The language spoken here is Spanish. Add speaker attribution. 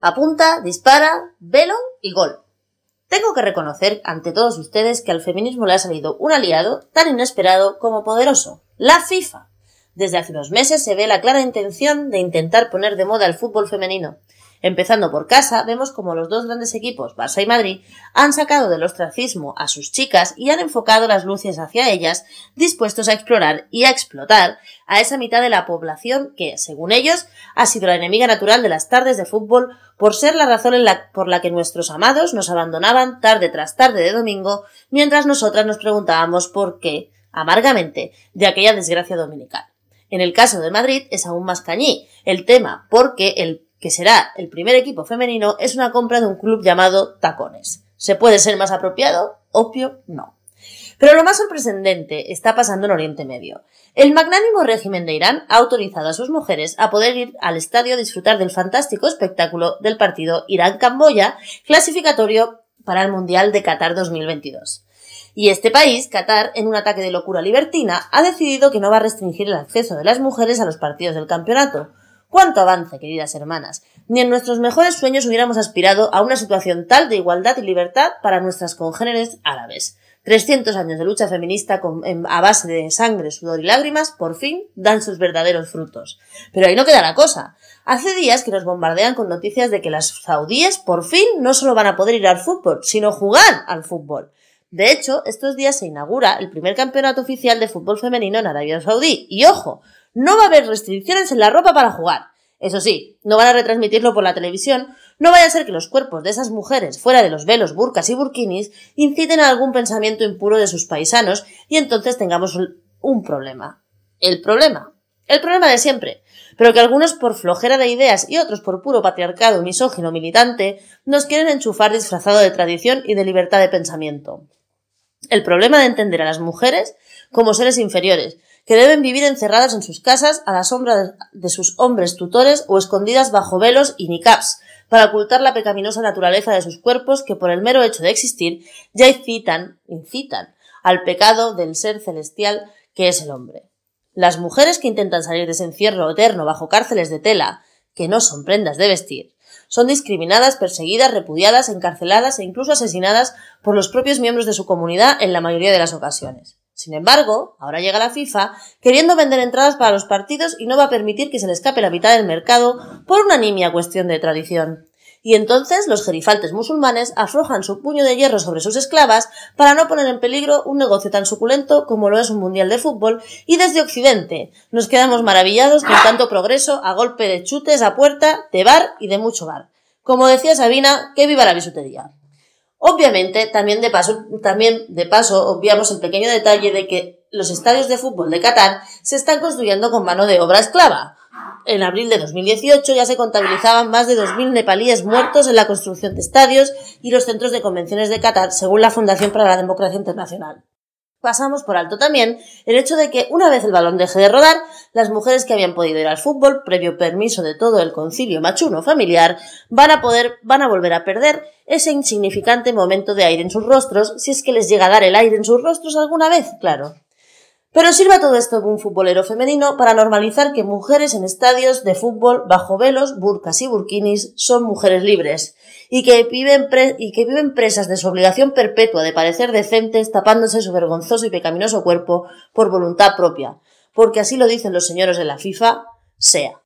Speaker 1: Apunta, dispara, velo y gol. Tengo que reconocer ante todos ustedes que al feminismo le ha salido un aliado tan inesperado como poderoso, la FIFA. Desde hace unos meses se ve la clara intención de intentar poner de moda el fútbol femenino. Empezando por casa, vemos como los dos grandes equipos, Barça y Madrid, han sacado del ostracismo a sus chicas y han enfocado las luces hacia ellas, dispuestos a explorar y a explotar a esa mitad de la población que, según ellos, ha sido la enemiga natural de las tardes de fútbol por ser la razón por la que nuestros amados nos abandonaban tarde tras tarde de domingo, mientras nosotras nos preguntábamos por qué, amargamente, de aquella desgracia dominical. En el caso de Madrid es aún más cañí el tema, porque el que será el primer equipo femenino, es una compra de un club llamado Tacones. ¿Se puede ser más apropiado? Obvio, no. Pero lo más sorprendente está pasando en Oriente Medio. El magnánimo régimen de Irán ha autorizado a sus mujeres a poder ir al estadio a disfrutar del fantástico espectáculo del partido Irán-Camboya, clasificatorio para el Mundial de Qatar 2022. Y este país, Qatar, en un ataque de locura libertina, ha decidido que no va a restringir el acceso de las mujeres a los partidos del campeonato, ¡Cuánto avance, queridas hermanas! Ni en nuestros mejores sueños hubiéramos aspirado a una situación tal de igualdad y libertad para nuestras congéneres árabes. 300 años de lucha feminista a base de sangre, sudor y lágrimas, por fin dan sus verdaderos frutos. Pero ahí no queda la cosa. Hace días que nos bombardean con noticias de que las saudíes por fin no solo van a poder ir al fútbol, sino jugar al fútbol. De hecho, estos días se inaugura el primer campeonato oficial de fútbol femenino en Arabia Saudí. Y ojo, no va a haber restricciones en la ropa para jugar. Eso sí, no van a retransmitirlo por la televisión, no vaya a ser que los cuerpos de esas mujeres, fuera de los velos, burcas y burkinis, inciten a algún pensamiento impuro de sus paisanos y entonces tengamos un problema. El problema. El problema de siempre. Pero que algunos por flojera de ideas y otros por puro patriarcado misógino militante nos quieren enchufar disfrazado de tradición y de libertad de pensamiento. El problema de entender a las mujeres como seres inferiores, que deben vivir encerradas en sus casas a la sombra de sus hombres tutores o escondidas bajo velos y niqabs, para ocultar la pecaminosa naturaleza de sus cuerpos que por el mero hecho de existir ya incitan, incitan al pecado del ser celestial que es el hombre. Las mujeres que intentan salir de ese encierro eterno bajo cárceles de tela, que no son prendas de vestir, son discriminadas, perseguidas, repudiadas, encarceladas e incluso asesinadas por los propios miembros de su comunidad en la mayoría de las ocasiones. Sin embargo, ahora llega la FIFA queriendo vender entradas para los partidos y no va a permitir que se le escape la mitad del mercado por una nimia cuestión de tradición. Y entonces los gerifaltes musulmanes aflojan su puño de hierro sobre sus esclavas para no poner en peligro un negocio tan suculento como lo es un mundial de fútbol y desde Occidente nos quedamos maravillados con tanto progreso a golpe de chutes a puerta, de bar y de mucho bar. Como decía Sabina, que viva la bisutería. Obviamente, también de paso, también de paso, obviamos el pequeño detalle de que los estadios de fútbol de Qatar se están construyendo con mano de obra esclava. En abril de 2018 ya se contabilizaban más de 2.000 nepalíes muertos en la construcción de estadios y los centros de convenciones de Qatar, según la Fundación para la Democracia Internacional. Pasamos por alto también el hecho de que una vez el balón deje de rodar, las mujeres que habían podido ir al fútbol, previo permiso de todo el concilio machuno familiar, van a poder, van a volver a perder ese insignificante momento de aire en sus rostros, si es que les llega a dar el aire en sus rostros alguna vez, claro. Pero sirva todo esto de un futbolero femenino para normalizar que mujeres en estadios de fútbol bajo velos, burcas y burkinis son mujeres libres y que viven, y que viven presas de su obligación perpetua de parecer decentes tapándose su vergonzoso y pecaminoso cuerpo por voluntad propia, porque así lo dicen los señores de la FIFA, sea.